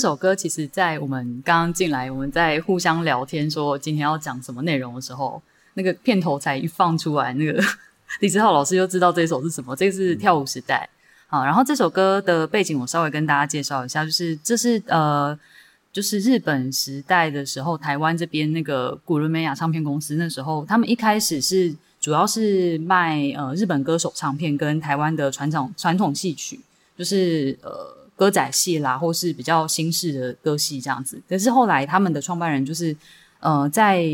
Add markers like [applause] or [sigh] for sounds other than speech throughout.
这首歌其实，在我们刚刚进来，我们在互相聊天说今天要讲什么内容的时候，那个片头才一放出来，那个 [laughs] 李志浩老师就知道这首是什么。这个是跳舞时代，好，然后这首歌的背景我稍微跟大家介绍一下，就是这是呃，就是日本时代的时候，台湾这边那个古伦美亚唱片公司那时候，他们一开始是主要是卖呃日本歌手唱片跟台湾的传统传统戏曲，就是呃。歌仔戏啦，或是比较新式的歌戏这样子。可是后来他们的创办人就是，呃，在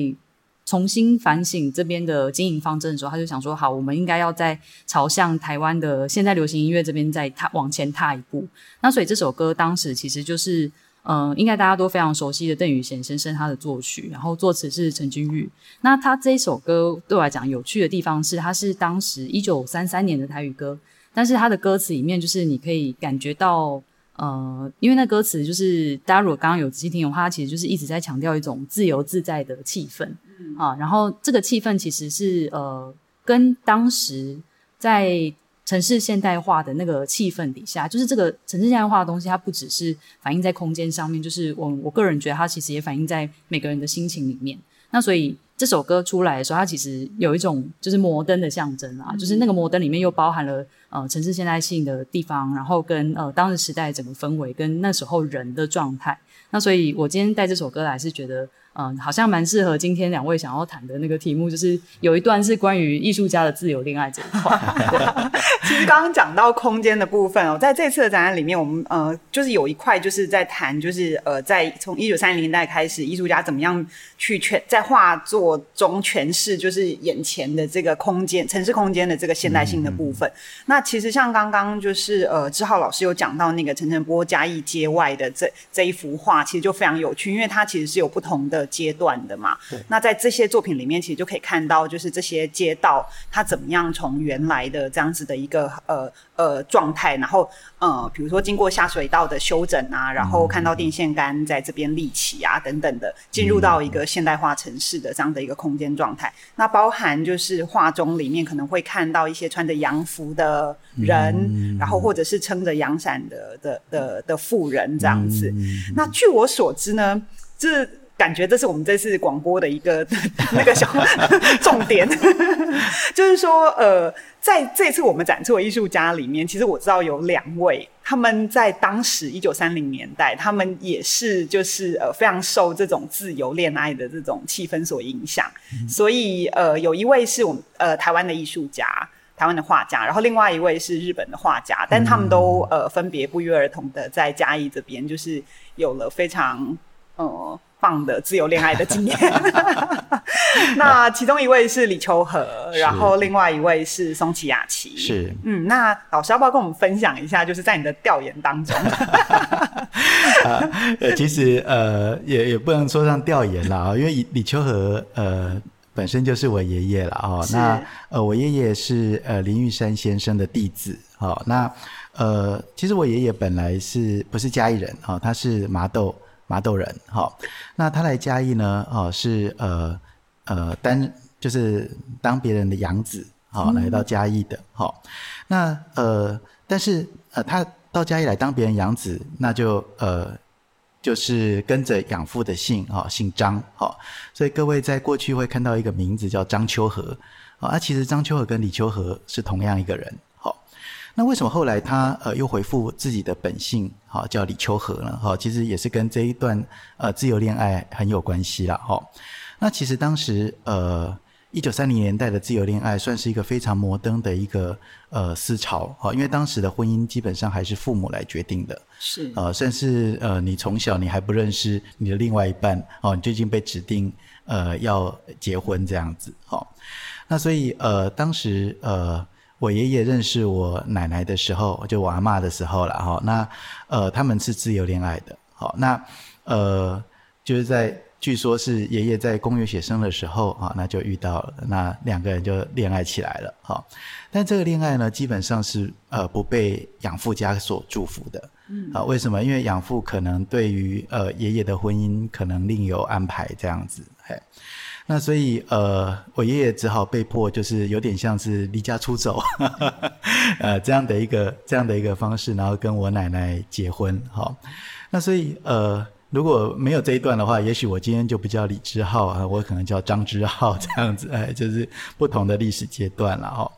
重新反省这边的经营方针的时候，他就想说：好，我们应该要在朝向台湾的现在流行音乐这边再踏往前踏一步。那所以这首歌当时其实就是，嗯、应该大家都非常熟悉的邓宇贤先生他的作曲，然后作词是陈君玉。那他这一首歌对我来讲有趣的地方是，他是当时一九三三年的台语歌，但是他的歌词里面就是你可以感觉到。呃，因为那歌词就是大家如果刚刚有仔细听的话，它其实就是一直在强调一种自由自在的气氛，嗯啊，然后这个气氛其实是呃，跟当时在城市现代化的那个气氛底下，就是这个城市现代化的东西，它不只是反映在空间上面，就是我我个人觉得它其实也反映在每个人的心情里面。那所以这首歌出来的时候，它其实有一种就是摩登的象征啊，就是那个摩登里面又包含了。呃，城市现代性的地方，然后跟呃当时时代整个氛围，跟那时候人的状态。那所以，我今天带这首歌来，是觉得。嗯，好像蛮适合今天两位想要谈的那个题目，就是有一段是关于艺术家的自由恋爱这一块。[laughs] 其实刚刚讲到空间的部分哦，在这次的展览里面，我们呃就是有一块就是在谈，就是呃在从一九三零年代开始，艺术家怎么样去诠在画作中诠释，就是眼前的这个空间、城市空间的这个现代性的部分。嗯、那其实像刚刚就是呃志浩老师有讲到那个陈晨波嘉义街外的这这一幅画，其实就非常有趣，因为它其实是有不同的。阶段的嘛，那在这些作品里面，其实就可以看到，就是这些街道它怎么样从原来的这样子的一个呃呃状态，然后呃，比如说经过下水道的修整啊，然后看到电线杆在这边立起啊等等的，进入到一个现代化城市的这样的一个空间状态。嗯、那包含就是画中里面可能会看到一些穿着洋服的人，嗯、然后或者是撑着阳伞的的的的妇人这样子。嗯、那据我所知呢，这感觉这是我们这次广播的一个 [laughs] 那个小 [laughs] 重点，[laughs] 就是说，呃，在这次我们展出的艺术家里面，其实我知道有两位，他们在当时一九三零年代，他们也是就是呃非常受这种自由恋爱的这种气氛所影响，嗯、所以呃有一位是我们呃台湾的艺术家，台湾的画家，然后另外一位是日本的画家，但他们都呃分别不约而同的在嘉义这边，就是有了非常呃。棒的自由恋爱的经验，[laughs] [laughs] 那其中一位是李秋和，然后另外一位是松崎雅琪。是，嗯，那老师要不要跟我们分享一下，就是在你的调研当中？[laughs] 呃，其实呃，也也不能说上调研了啊，因为李秋和呃本身就是我爷爷了哦。那呃，我爷爷是呃林玉山先生的弟子。好，那呃，其实我爷爷本来是不是嘉义人啊？他是麻豆。麻豆人，好，那他来嘉义呢？哦，是呃呃当就是当别人的养子，好，来到嘉义的，好，那呃，但是呃，他到嘉义来当别人养子，那就呃就是跟着养父的姓，哈，姓张，好，所以各位在过去会看到一个名字叫张秋和，啊，其实张秋和跟李秋和是同样一个人。那为什么后来他呃又回复自己的本性，好叫李秋和呢？哈，其实也是跟这一段呃自由恋爱很有关系啦。哈，那其实当时呃一九三零年代的自由恋爱算是一个非常摩登的一个呃思潮，哈，因为当时的婚姻基本上还是父母来决定的，是呃，甚至呃你从小你还不认识你的另外一半，哦，你最近被指定呃要结婚这样子，哈，那所以呃当时呃。我爷爷认识我奶奶的时候，就我阿妈的时候了哈。那呃，他们是自由恋爱的，好，那呃，就是在据说是爷爷在公园写生的时候啊，那就遇到了，那两个人就恋爱起来了。好，但这个恋爱呢，基本上是呃不被养父家所祝福的。嗯，啊，为什么？因为养父可能对于呃爷爷的婚姻可能另有安排这样子。嘿，那所以呃，我爷爷只好被迫就是有点像是离家出走，[laughs] 呃，这样的一个这样的一个方式，然后跟我奶奶结婚。好。那所以，呃，如果没有这一段的话，也许我今天就不叫李之浩啊，我可能叫张之浩这样子，[laughs] 哎，就是不同的历史阶段了哈。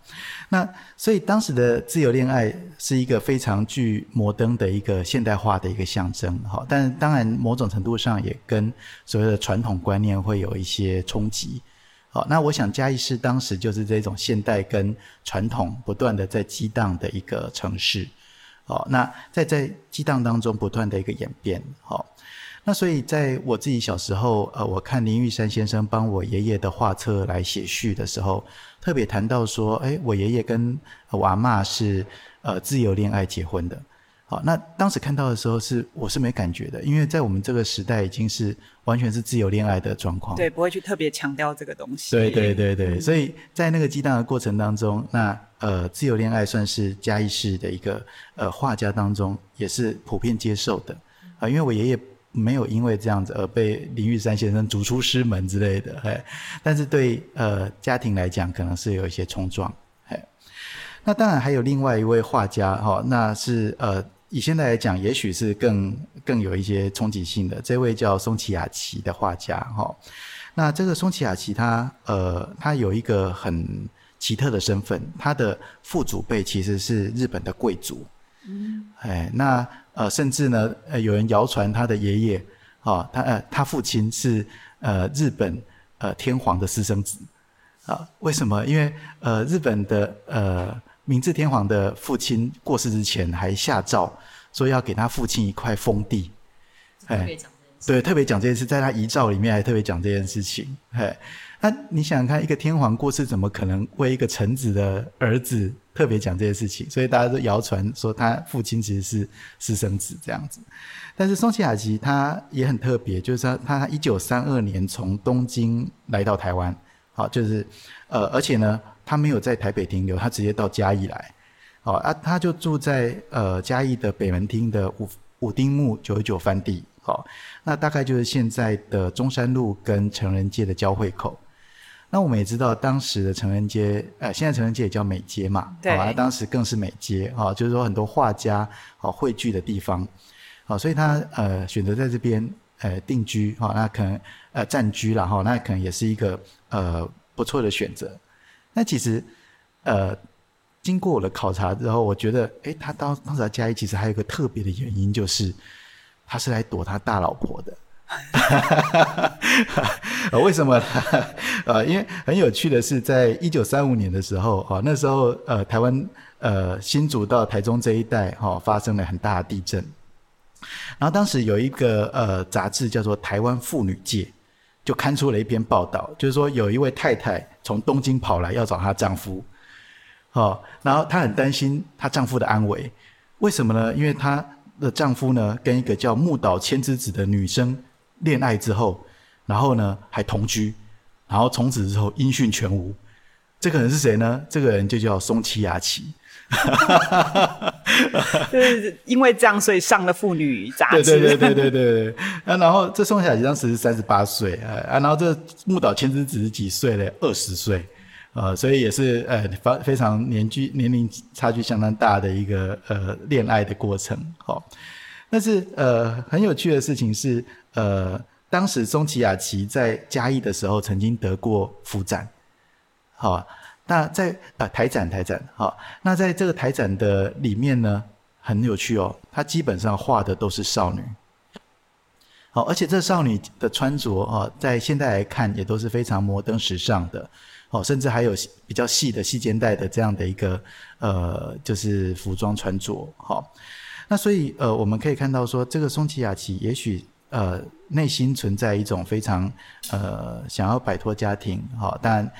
那所以当时的自由恋爱是一个非常具摩登的一个现代化的一个象征哈，但当然某种程度上也跟所谓的传统观念会有一些冲击。好，那我想嘉义市当时就是这种现代跟传统不断的在激荡的一个城市。好，那在在激荡当中不断的一个演变，好，那所以在我自己小时候，呃，我看林玉山先生帮我爷爷的画册来写序的时候，特别谈到说，哎，我爷爷跟我阿妈是呃自由恋爱结婚的。好，那当时看到的时候是我是没感觉的，因为在我们这个时代已经是完全是自由恋爱的状况，对，不会去特别强调这个东西。对对对对，嗯、所以在那个激荡的过程当中，那呃自由恋爱算是嘉义市的一个呃画家当中也是普遍接受的啊、呃，因为我爷爷没有因为这样子而被林玉山先生逐出师门之类的，嘿，但是对呃家庭来讲可能是有一些冲撞，嘿，那当然还有另外一位画家哈、那是呃。以现在来讲，也许是更更有一些冲击性的。这位叫松崎雅琪的画家，哈，那这个松崎雅琪他呃，他有一个很奇特的身份，他的父祖辈其实是日本的贵族，嗯，哎，那呃，甚至呢，呃，有人谣传他的爷爷，啊，他呃，他父亲是呃日本呃天皇的私生子，啊，为什么？因为呃，日本的呃。明治天皇的父亲过世之前，还下诏说要给他父亲一块封地。哎，对，特别讲这件事，在他遗诏里面还特别讲这件事情。哎，那你想想看，一个天皇过世，怎么可能为一个臣子的儿子特别讲这些事情？所以大家都谣传说他父亲其实是私生子这样子。但是松崎亚岐他也很特别，就是说他一九三二年从东京来到台湾，好，就是呃，而且呢。他没有在台北停留，他直接到嘉义来，哦啊，他就住在呃嘉义的北门町的五五丁目九十九番地，好、那大概就是现在的中山路跟成人街的交汇口。那我们也知道，当时的成人街，呃，现在成人街也叫美街嘛，对，啊，当时更是美街，啊、哦，就是说很多画家哦汇聚的地方，好、哦，所以他呃选择在这边呃定居，哈、哦，那可能呃暂居了哈、哦，那可能也是一个呃不错的选择。那其实，呃，经过我的考察之后，我觉得，诶，他当当时在嘉义，其实还有一个特别的原因，就是他是来躲他大老婆的。[laughs] 为什么呢？[laughs] 呃，因为很有趣的是，在一九三五年的时候，啊，那时候呃，台湾呃新竹到台中这一带，哈、发生了很大的地震。然后当时有一个呃杂志叫做《台湾妇女界》。就刊出了一篇报道，就是说有一位太太从东京跑来要找她丈夫，哦，然后她很担心她丈夫的安危，为什么呢？因为她的丈夫呢跟一个叫木岛千之子的女生恋爱之后，然后呢还同居，然后从此之后音讯全无。这个人是谁呢？这个人就叫松崎亚岐。哈哈哈哈哈！就是因为这样，所以上了妇女杂志。对对对对对对对。啊，然后这松崎亚岐当时是三十八岁，啊，然后这木岛千之子是几岁嘞？二十岁，呃，所以也是呃，非非常年纪年龄差距相当大的一个呃恋爱的过程。好、哦，但是呃很有趣的事情是，呃，当时松崎亚岐在嘉义的时候曾经得过府展，好、那在呃台展台展好，那在这个台展的里面呢，很有趣哦，它基本上画的都是少女，好，而且这少女的穿着啊，在现在来看也都是非常摩登时尚的，哦，甚至还有比较细的细肩带的这样的一个呃，就是服装穿着，好，那所以呃，我们可以看到说，这个松崎亚岐也许呃内心存在一种非常呃想要摆脱家庭，好，但。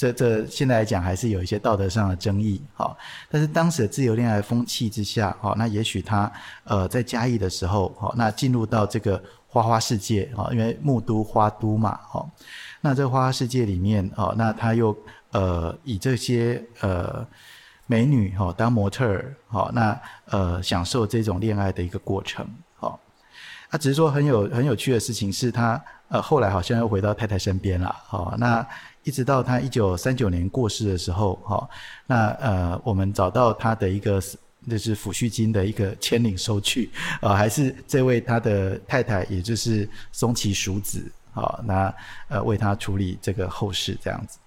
这这现在来讲还是有一些道德上的争议，好，但是当时的自由恋爱风气之下，好，那也许他呃在嘉义的时候，好，那进入到这个花花世界，啊，因为木都花都嘛，好，那这花花世界里面，哦，那他又呃以这些呃美女哈当模特儿，好，那呃享受这种恋爱的一个过程，他只是说很有很有趣的事情是他呃后来好像又回到太太身边了，好，那。一直到他一九三九年过世的时候，哈，那呃，我们找到他的一个就是抚恤金的一个签领收据，啊，还是这位他的太太，也就是松崎淑子，好，那呃为他处理这个后事这样子。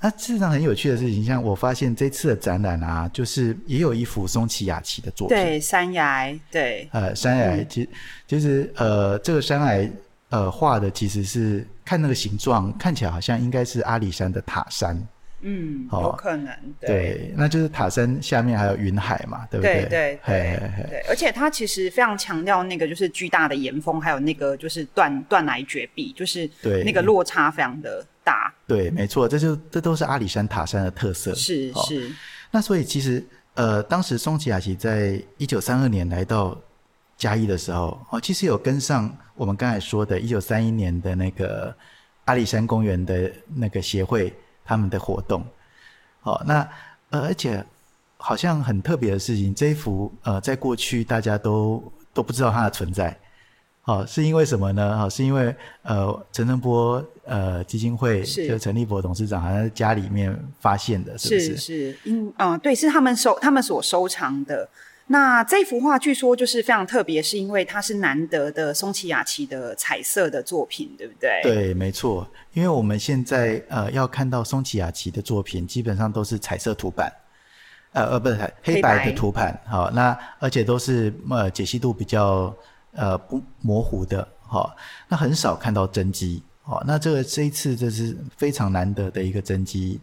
那事实上很有趣的事情，像我发现这次的展览啊，就是也有一幅松崎雅琪的作品，对，山崖，对，呃，山崖，嗯、其实其实呃，这个山崖。呃，画的其实是看那个形状，看起来好像应该是阿里山的塔山。嗯，有可能。对，对，那就是塔山下面还有云海嘛，对不对？对对对，对。而且它其实非常强调那个就是巨大的岩峰，还有那个就是断断崖绝壁，就是对那个落差非常的大。对，没错，这就这都是阿里山塔山的特色。是是。那所以其实呃，当时松崎雅岐在一九三二年来到嘉义的时候，哦，其实有跟上。我们刚才说的，一九三一年的那个阿里山公园的那个协会他们的活动，哦，那呃，而且好像很特别的事情，这一幅呃，在过去大家都都不知道它的存在，哦，是因为什么呢？哦，是因为呃，陈澄波呃基金会是就陈立博董事长好像在家里面发现的，是不是？是是，因嗯，对，是他们收他们所收藏的。那这幅画据说就是非常特别，是因为它是难得的松崎雅琪的彩色的作品，对不对？对，没错。因为我们现在呃要看到松崎雅琪的作品，基本上都是彩色图版，呃呃，不是黑白的图版。好、哦，那而且都是呃解析度比较呃不模糊的，好、哦，那很少看到真迹。好、哦，那这个这一次这是非常难得的一个真机，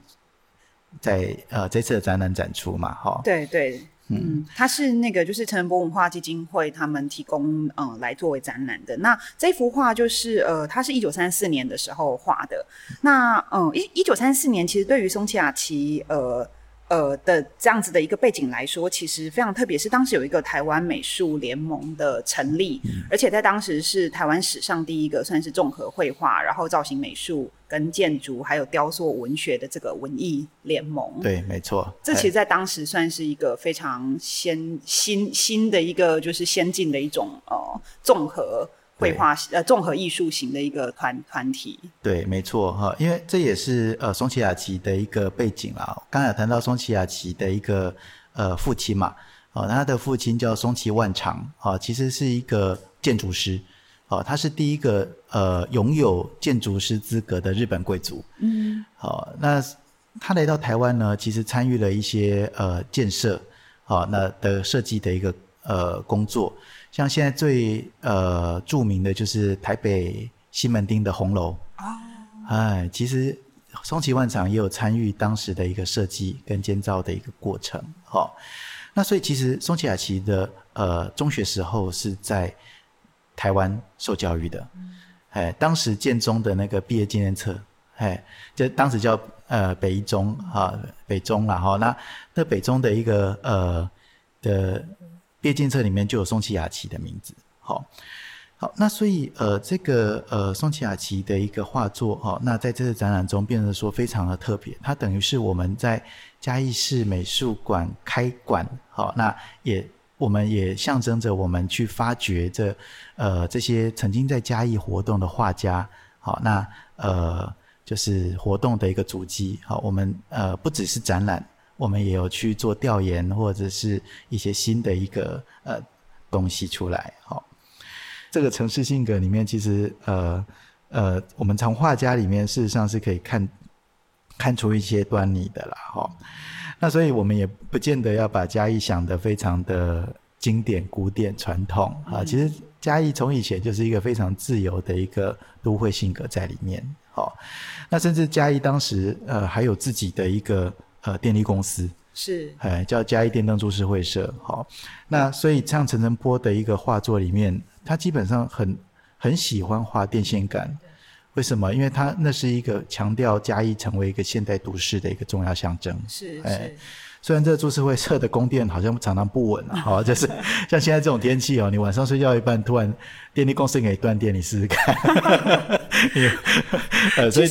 在呃这次的展览展出嘛，哈、哦。对对。嗯，它是那个就是陈澄波文化基金会他们提供嗯来作为展览的。那这幅画就是呃，它是一九三四年的时候画的。那嗯，一一九三四年其实对于松崎雅琪呃。呃的这样子的一个背景来说，其实非常特别，是当时有一个台湾美术联盟的成立，嗯，而且在当时是台湾史上第一个算是综合绘画，然后造型美术跟建筑还有雕塑文学的这个文艺联盟。对，没错，这其实在当时算是一个非常先新新的一个就是先进的一种呃综合。绘画呃，综合艺术型的一个团团体。对，没错哈，因为这也是呃松崎雅琪的一个背景啦。刚才有谈到松崎雅琪的一个呃父亲嘛，哦，他的父亲叫松崎万长，啊，其实是一个建筑师，哦，他是第一个呃拥有建筑师资格的日本贵族。嗯，好，那他来到台湾呢，其实参与了一些呃建设，好，那的设计的一个呃工作。像现在最呃著名的就是台北西门町的红楼。啊，哎，其实松崎万长也有参与当时的一个设计跟建造的一个过程，好、哦，那所以其实松崎雅琪的呃中学时候是在台湾受教育的，哎，当时建中的那个毕业纪念册，哎，就当时叫呃北一中啊北中了哈、哦，那那北中的一个呃的。毕业纪念册里面就有松崎雅琪的名字，好，好，那所以呃，这个呃松崎雅琪的一个画作，哈，那在这次展览中变得说非常的特别，它等于是我们在嘉义市美术馆开馆，好，那也我们也象征着我们去发掘这呃这些曾经在嘉义活动的画家，好，那呃就是活动的一个足迹，好，我们呃不只是展览。我们也有去做调研，或者是一些新的一个呃东西出来。好、哦，这个城市性格里面，其实呃呃，我们从画家里面事实上是可以看看出一些端倪的啦。哈、哦，那所以我们也不见得要把嘉义想得非常的经典、古典、传统啊。其实嘉义从以前就是一个非常自由的一个都会性格在里面。好、哦，那甚至嘉义当时呃还有自己的一个。呃，电力公司是，哎，叫嘉义电灯株式会社。好，那所以像陈澄波的一个画作里面，他基本上很很喜欢画电线杆，为什么？因为他那是一个强调嘉义成为一个现代都市的一个重要象征。是，哎、是。虽然这个株式会社的供电好像常常不稳啊，好，就是 [laughs] 像现在这种天气哦，你晚上睡觉一半，突然电力公司给你断电，你试试看。[laughs] 呃，所以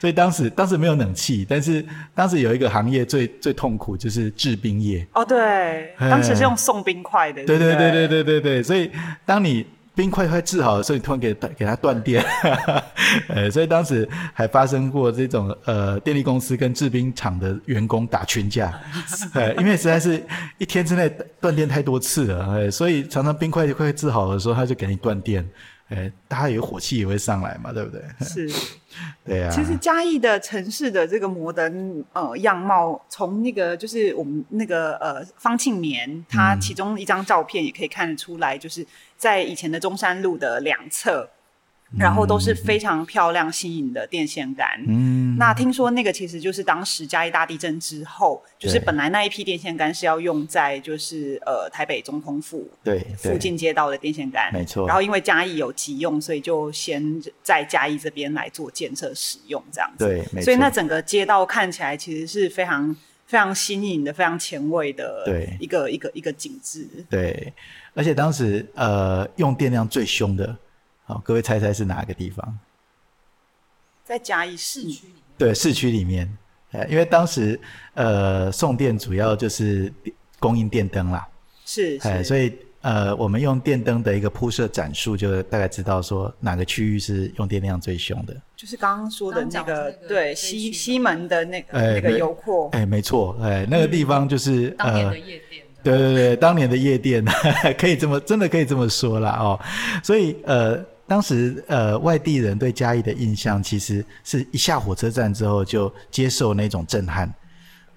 所以当时当时没有冷气，但是当时有一个行业最最痛苦就是制冰业。哦，对，当时是用送冰块的。对对对对对对对，所以当你。冰块快制好的时候，你突然给给它断电，[laughs] 呃，所以当时还发生过这种呃电力公司跟制冰厂的员工打群架，呃，因为实在是一天之内断电太多次了，呃，所以常常冰块快制好的时候，他就给你断电。哎，大家有火气也会上来嘛，对不对？是，[laughs] 对啊。其实嘉义的城市的这个摩登呃样貌，从那个就是我们那个呃方庆年，他其中一张照片也可以看得出来，就是在以前的中山路的两侧。然后都是非常漂亮、新颖的电线杆。嗯，那听说那个其实就是当时嘉义大地震之后，就是本来那一批电线杆是要用在就是呃台北总统府对附近街道的电线杆，没错。然后因为嘉义有急用，所以就先在嘉义这边来做建设使用，这样子。对，没错。所以那整个街道看起来其实是非常非常新颖的、非常前卫的，对一个一个一个景致。对，而且当时呃用电量最凶的。好，各位猜猜是哪个地方？在嘉义市区里面。对，市区里面，因为当时呃送电主要就是供应电灯啦，是，是，所以呃我们用电灯的一个铺设展数，就大概知道说哪个区域是用电量最凶的。就是刚刚说的那个，那个对西西门的那个、欸、那个油库，哎、欸，没错，哎、欸，那个地方就是、嗯、当年的夜店。对对对，当年的夜店可以这么真的可以这么说啦哦，所以呃。当时，呃，外地人对嘉义的印象，其实是一下火车站之后就接受那种震撼。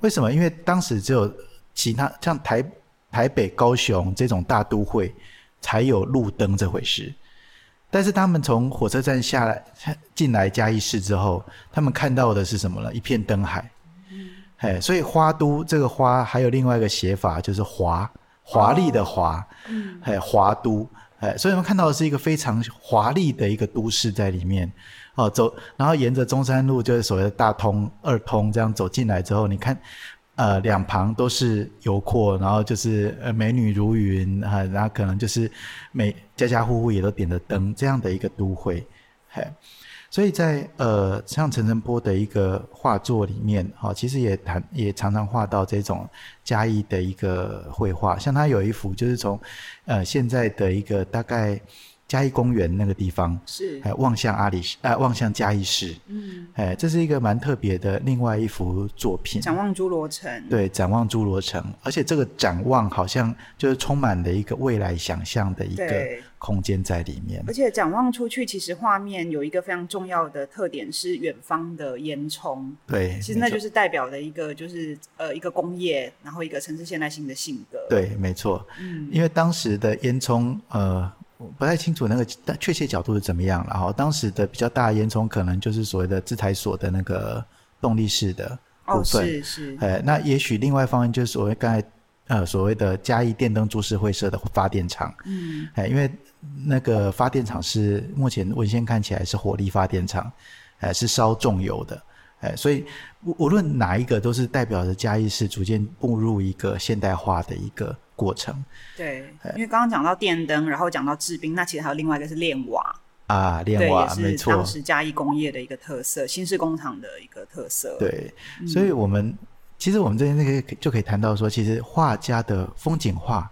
为什么？因为当时只有其他像台台北、高雄这种大都会才有路灯这回事。但是他们从火车站下来进来嘉义市之后，他们看到的是什么呢？一片灯海。嗯。哎，所以花都这个花还有另外一个写法，就是华华丽的华。嗯。哎，华都。哎，所以我们看到的是一个非常华丽的一个都市在里面，哦，走，然后沿着中山路，就是所谓的大通、二通这样走进来之后，你看，呃，两旁都是油库，然后就是呃美女如云啊，然后可能就是每家家户户也都点着灯这样的一个都会，嘿。所以在呃，像陈澄波的一个画作里面，哈，其实也谈也常常画到这种嘉义的一个绘画，像他有一幅就是从呃现在的一个大概。嘉义公园那个地方是，哎，望向阿里市，呃，望向嘉义市，嗯，哎，这是一个蛮特别的另外一幅作品。展望侏罗城，对，展望侏罗城，而且这个展望好像就是充满了一个未来想象的一个空间在里面。而且展望出去，其实画面有一个非常重要的特点是远方的烟囱。对，其实那就是代表的一个就是呃一个工业，然后一个城市现代性的性格。对，没错，嗯，因为当时的烟囱，呃。我不太清楚那个确切角度是怎么样，然后当时的比较大的烟囱可能就是所谓的自来锁的那个动力式的部分，哦、是是，呃，那也许另外一方面就是所谓刚才呃所谓的嘉义电灯株式会社的发电厂，嗯，哎，因为那个发电厂是目前文献看起来是火力发电厂，哎，是烧重油的，哎，所以无无论哪一个都是代表着嘉义市逐渐步入一个现代化的一个。过程对，因为刚刚讲到电灯，然后讲到制冰，那其实还有另外一个是炼瓦啊，炼瓦没错，是当时嘉义工业的一个特色，新式工厂的一个特色。对，所以我们、嗯、其实我们这边那个就可以谈到说，其实画家的风景画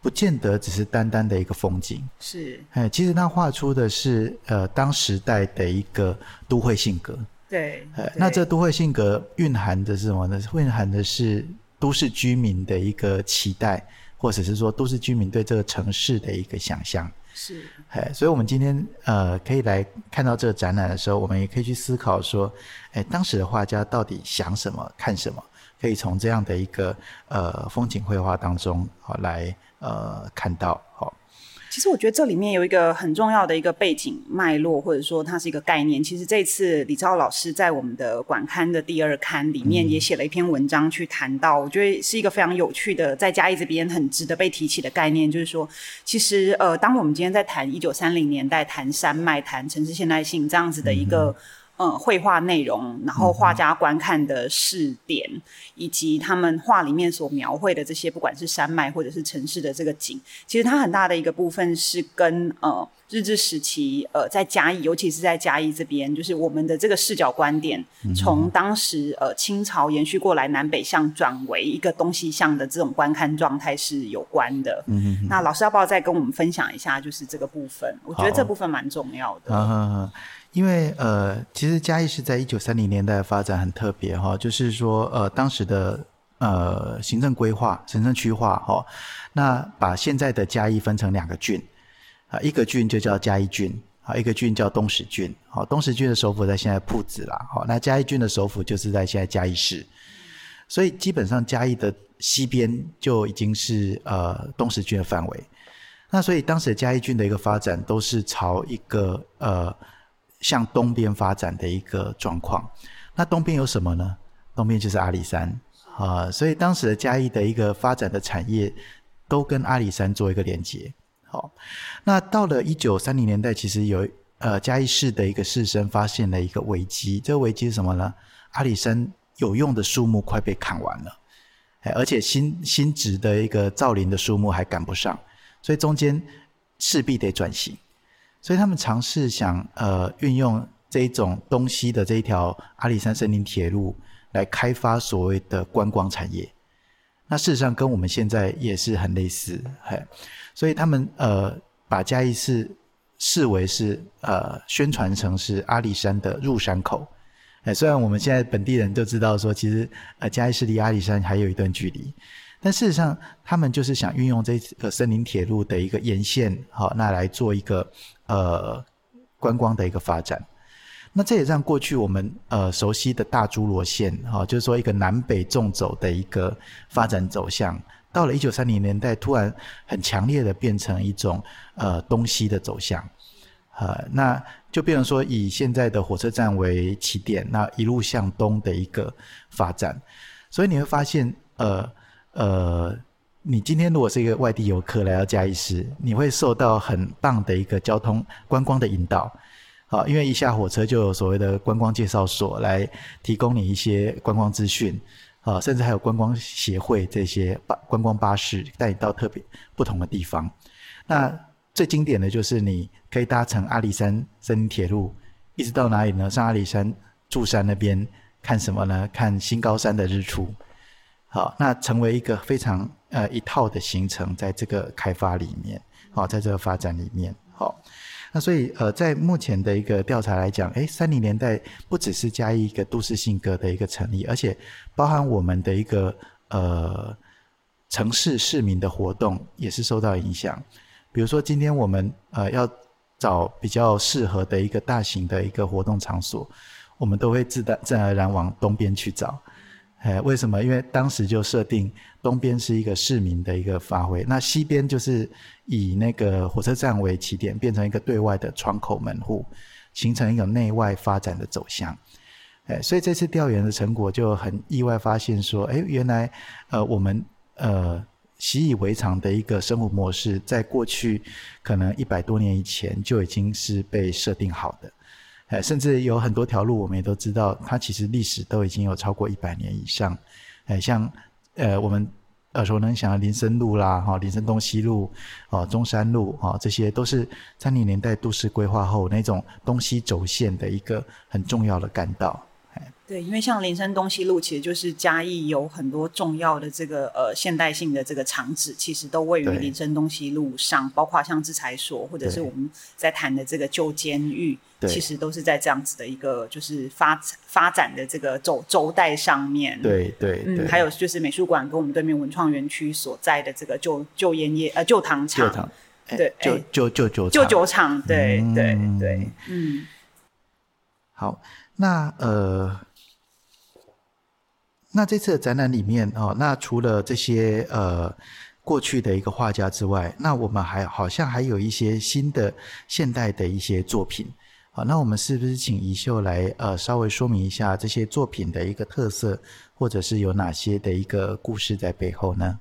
不见得只是单单的一个风景，是哎，其实他画出的是呃当时代的一个都会性格。对，呃，那这都会性格蕴含的是什么呢？蕴含的是都市居民的一个期待。或者是说都市居民对这个城市的一个想象是，哎，所以我们今天呃可以来看到这个展览的时候，我们也可以去思考说，哎，当时的画家到底想什么、看什么？可以从这样的一个呃风景绘画当中好来呃看到好。其实我觉得这里面有一个很重要的一个背景脉络，或者说它是一个概念。其实这次李昭老师在我们的管刊的第二刊里面也写了一篇文章，去谈到，我觉得是一个非常有趣的，在嘉义这边很值得被提起的概念，就是说，其实呃，当我们今天在谈一九三零年代、谈山脉、谈城市现代性这样子的一个。绘画内容，然后画家观看的视点，嗯、以及他们画里面所描绘的这些，不管是山脉或者是城市的这个景，其实它很大的一个部分是跟呃日治时期呃在嘉义，尤其是在嘉义这边，就是我们的这个视角观点，从当时呃清朝延续过来南北向转为一个东西向的这种观看状态是有关的。嗯嗯。那老师要不要再跟我们分享一下，就是这个部分？我觉得这部分蛮重要的。嗯因为呃，其实嘉义是在一九三零年代的发展很特别哈，就是说呃，当时的呃行政规划、行政区划哈，那把现在的嘉义分成两个郡啊，一个郡就叫嘉义郡啊，一个郡叫东石郡。好，东石郡的首府在现在铺子啦，好，那嘉义郡的首府就是在现在嘉义市，所以基本上嘉义的西边就已经是呃东石郡的范围，那所以当时的嘉义郡的一个发展都是朝一个呃。向东边发展的一个状况，那东边有什么呢？东边就是阿里山啊，所以当时的嘉义的一个发展的产业都跟阿里山做一个连接。好，那到了一九三零年代，其实有呃嘉义市的一个士绅发现了一个危机，这个危机是什么呢？阿里山有用的树木快被砍完了，而且新新植的一个造林的树木还赶不上，所以中间势必得转型。所以他们尝试想呃运用这一种东西的这一条阿里山森林铁路来开发所谓的观光产业。那事实上跟我们现在也是很类似，嘿。所以他们呃把嘉义市视为是呃宣传成是阿里山的入山口。哎，虽然我们现在本地人都知道说，其实呃嘉义市离阿里山还有一段距离。但事实上，他们就是想运用这个森林铁路的一个沿线，好，那来做一个呃观光的一个发展。那这也让过去我们呃熟悉的大诸罗线，哈，就是说一个南北纵走的一个发展走向，到了一九三零年代，突然很强烈的变成一种呃东西的走向，呃，那就变成说以现在的火车站为起点，那一路向东的一个发展。所以你会发现，呃。呃，你今天如果是一个外地游客来到嘉义市，你会受到很棒的一个交通观光的引导，好，因为一下火车就有所谓的观光介绍所来提供你一些观光资讯，啊，甚至还有观光协会这些巴观光巴士带你到特别不同的地方。那最经典的就是你可以搭乘阿里山森林铁路，一直到哪里呢？上阿里山柱山那边看什么呢？看新高山的日出。好，那成为一个非常呃一套的行程，在这个开发里面，好，在这个发展里面，好，那所以呃，在目前的一个调查来讲，诶，三零年代不只是加一个都市性格的一个成立，而且包含我们的一个呃城市市民的活动也是受到影响。比如说，今天我们呃要找比较适合的一个大型的一个活动场所，我们都会自然自然而然往东边去找。哎，为什么？因为当时就设定东边是一个市民的一个发挥，那西边就是以那个火车站为起点，变成一个对外的窗口门户，形成一个内外发展的走向。哎，所以这次调研的成果就很意外，发现说，哎，原来呃我们呃习以为常的一个生活模式，在过去可能一百多年以前就已经是被设定好的。哎，甚至有很多条路，我们也都知道，它其实历史都已经有超过一百年以上。哎，像呃，我们耳熟能详的林森路啦，哈，林森东西路，哦，中山路，哦，这些都是三零年代都市规划后那种东西轴线的一个很重要的干道。对，因为像林森东西路，其实就是嘉义有很多重要的这个呃现代性的这个厂址，其实都位于林森东西路上，包括像制裁所，或者是我们在谈的这个旧监狱，其实都是在这样子的一个就是发发展的这个轴轴带上面。对对，嗯，还有就是美术馆跟我们对面文创园区所在的这个旧旧烟业呃旧糖厂，糖。对，旧旧旧酒旧酒厂，对对对，嗯，好，那呃。那这次的展览里面哦，那除了这些呃过去的一个画家之外，那我们还好像还有一些新的现代的一些作品。好，那我们是不是请宜秀来呃稍微说明一下这些作品的一个特色，或者是有哪些的一个故事在背后呢？